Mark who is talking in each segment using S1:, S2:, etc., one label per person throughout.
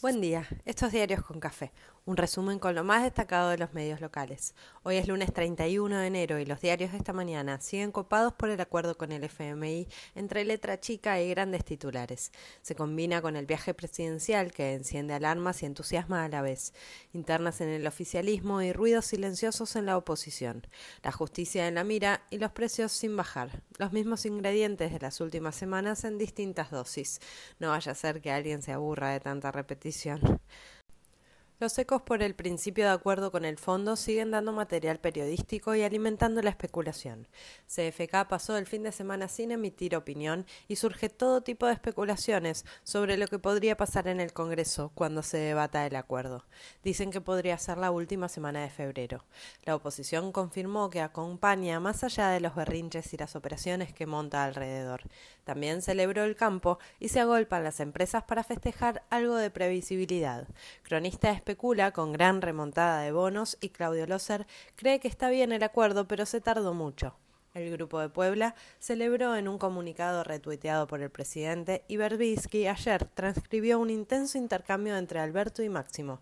S1: Buen día, estos diarios con café, un resumen con lo más destacado de los medios locales. Hoy es lunes 31 de enero y los diarios de esta mañana siguen copados por el acuerdo con el FMI entre letra chica y grandes titulares. Se combina con el viaje presidencial que enciende alarmas y entusiasma a la vez, internas en el oficialismo y ruidos silenciosos en la oposición, la justicia en la mira y los precios sin bajar, los mismos ingredientes de las últimas semanas en distintas dosis. No vaya a ser que alguien se aburra de tanta repetición bendición los ecos por el principio de acuerdo con el fondo siguen dando material periodístico y alimentando la especulación. CFK pasó el fin de semana sin emitir opinión y surge todo tipo de especulaciones sobre lo que podría pasar en el Congreso cuando se debata el acuerdo. Dicen que podría ser la última semana de febrero. La oposición confirmó que acompaña más allá de los berrinches y las operaciones que monta alrededor. También celebró el campo y se agolpan las empresas para festejar algo de previsibilidad. Cronista especula con gran remontada de bonos y Claudio Loser cree que está bien el acuerdo, pero se tardó mucho. El Grupo de Puebla celebró en un comunicado retuiteado por el presidente y Berbisky ayer transcribió un intenso intercambio entre Alberto y Máximo.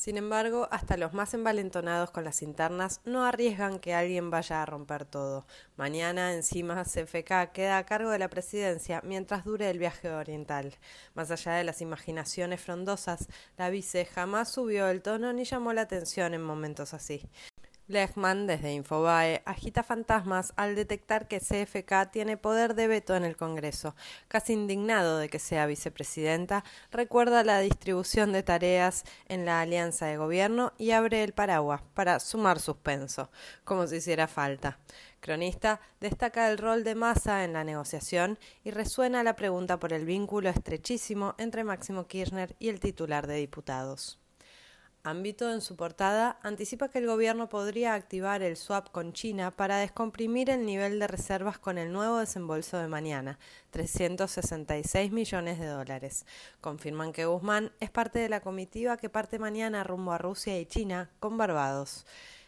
S1: Sin embargo, hasta los más envalentonados con las internas no arriesgan que alguien vaya a romper todo. Mañana, encima, CFK queda a cargo de la presidencia mientras dure el viaje oriental. Más allá de las imaginaciones frondosas, la vice jamás subió el tono ni llamó la atención en momentos así. Lechman, desde Infobae, agita fantasmas al detectar que CFK tiene poder de veto en el Congreso. Casi indignado de que sea vicepresidenta, recuerda la distribución de tareas en la alianza de gobierno y abre el paraguas para sumar suspenso, como si hiciera falta. Cronista destaca el rol de Massa en la negociación y resuena la pregunta por el vínculo estrechísimo entre Máximo Kirchner y el titular de diputados. Ámbito en su portada anticipa que el gobierno podría activar el swap con China para descomprimir el nivel de reservas con el nuevo desembolso de mañana, 366 millones de dólares. Confirman que Guzmán es parte de la comitiva que parte mañana rumbo a Rusia y China con Barbados.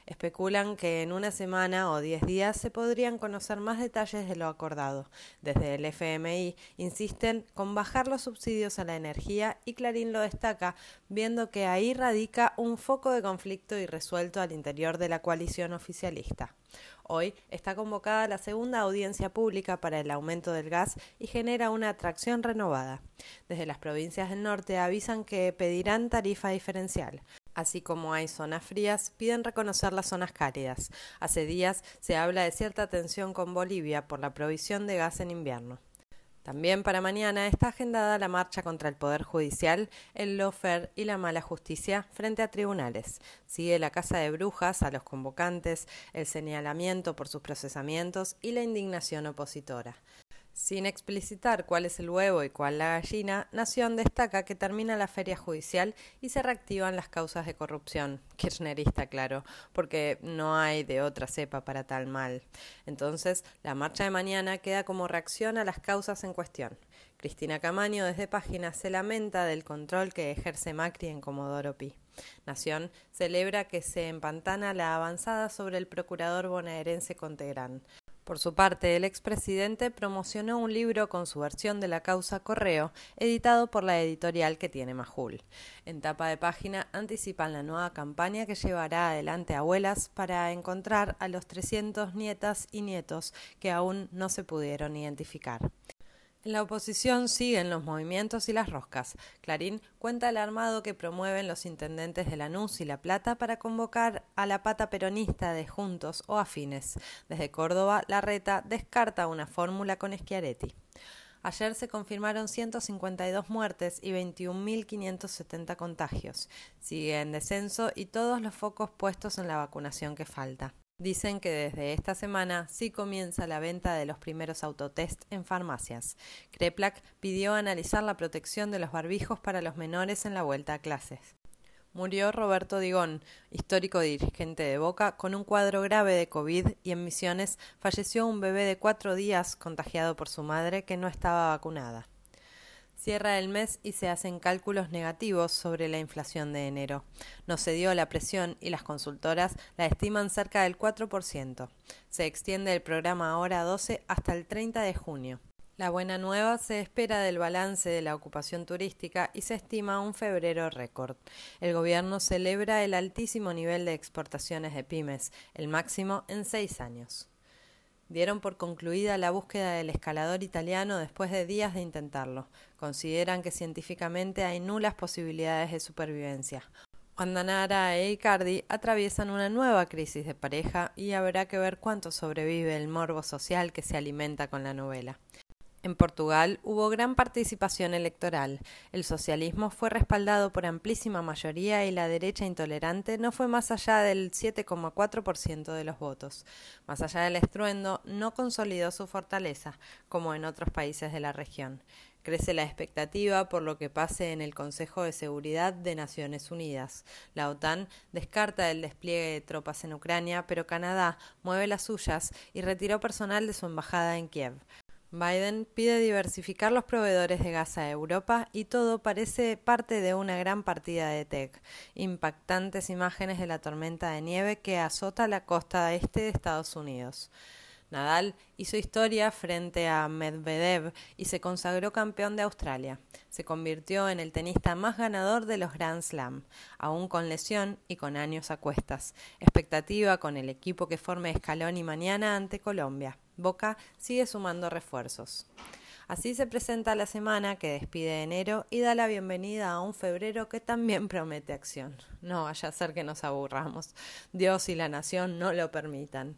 S1: Especulan que en una semana o diez días se podrían conocer más detalles de lo acordado. Desde el FMI insisten con bajar los subsidios a la energía y Clarín lo destaca, viendo que ahí radica un foco de conflicto irresuelto al interior de la coalición oficialista. Hoy está convocada la segunda audiencia pública para el aumento del gas y genera una atracción renovada. Desde las provincias del norte avisan que pedirán tarifa diferencial. Así como hay zonas frías, piden reconocer las zonas cálidas. Hace días se habla de cierta tensión con Bolivia por la provisión de gas en invierno. También para mañana está agendada la marcha contra el Poder Judicial, el lawfare y la mala justicia frente a tribunales. Sigue la Casa de Brujas a los convocantes, el señalamiento por sus procesamientos y la indignación opositora. Sin explicitar cuál es el huevo y cuál la gallina, Nación destaca que termina la feria judicial y se reactivan las causas de corrupción. Kirchnerista, claro, porque no hay de otra cepa para tal mal. Entonces, la marcha de mañana queda como reacción a las causas en cuestión. Cristina Camaño desde Página se lamenta del control que ejerce Macri en Comodoro Pi. Nación celebra que se empantana la avanzada sobre el procurador bonaerense Contegrán. Por su parte, el expresidente promocionó un libro con su versión de la causa Correo, editado por la editorial que tiene Majul. En tapa de página anticipan la nueva campaña que llevará adelante Abuelas para encontrar a los 300 nietas y nietos que aún no se pudieron identificar. En la oposición siguen los movimientos y las roscas. Clarín cuenta el armado que promueven los intendentes de Lanús y La Plata para convocar a la pata peronista de Juntos o afines. Desde Córdoba, La Reta descarta una fórmula con Schiaretti. Ayer se confirmaron 152 muertes y 21.570 contagios. Sigue en descenso y todos los focos puestos en la vacunación que falta. Dicen que desde esta semana sí comienza la venta de los primeros autotest en farmacias. Kreplak pidió analizar la protección de los barbijos para los menores en la vuelta a clases. Murió Roberto Digón, histórico dirigente de Boca, con un cuadro grave de COVID y en Misiones falleció un bebé de cuatro días contagiado por su madre que no estaba vacunada. Cierra el mes y se hacen cálculos negativos sobre la inflación de enero. No se dio la presión y las consultoras la estiman cerca del 4%. Se extiende el programa ahora 12 hasta el 30 de junio. La buena nueva se espera del balance de la ocupación turística y se estima un febrero récord. El gobierno celebra el altísimo nivel de exportaciones de pymes, el máximo en seis años. Dieron por concluida la búsqueda del escalador italiano después de días de intentarlo. Consideran que científicamente hay nulas posibilidades de supervivencia. Nara e Icardi atraviesan una nueva crisis de pareja y habrá que ver cuánto sobrevive el morbo social que se alimenta con la novela. En Portugal hubo gran participación electoral. El socialismo fue respaldado por amplísima mayoría y la derecha intolerante no fue más allá del 7,4% de los votos. Más allá del estruendo, no consolidó su fortaleza, como en otros países de la región. Crece la expectativa por lo que pase en el Consejo de Seguridad de Naciones Unidas. La OTAN descarta el despliegue de tropas en Ucrania, pero Canadá mueve las suyas y retiró personal de su embajada en Kiev. Biden pide diversificar los proveedores de gas a Europa y todo parece parte de una gran partida de tech. Impactantes imágenes de la tormenta de nieve que azota la costa este de Estados Unidos. Nadal hizo historia frente a Medvedev y se consagró campeón de Australia. Se convirtió en el tenista más ganador de los Grand Slam, aún con lesión y con años a cuestas. Expectativa con el equipo que forme y mañana ante Colombia. Boca sigue sumando refuerzos. Así se presenta la semana que despide enero y da la bienvenida a un febrero que también promete acción. No vaya a ser que nos aburramos. Dios y la nación no lo permitan.